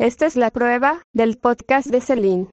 Esta es la prueba del podcast de Celine.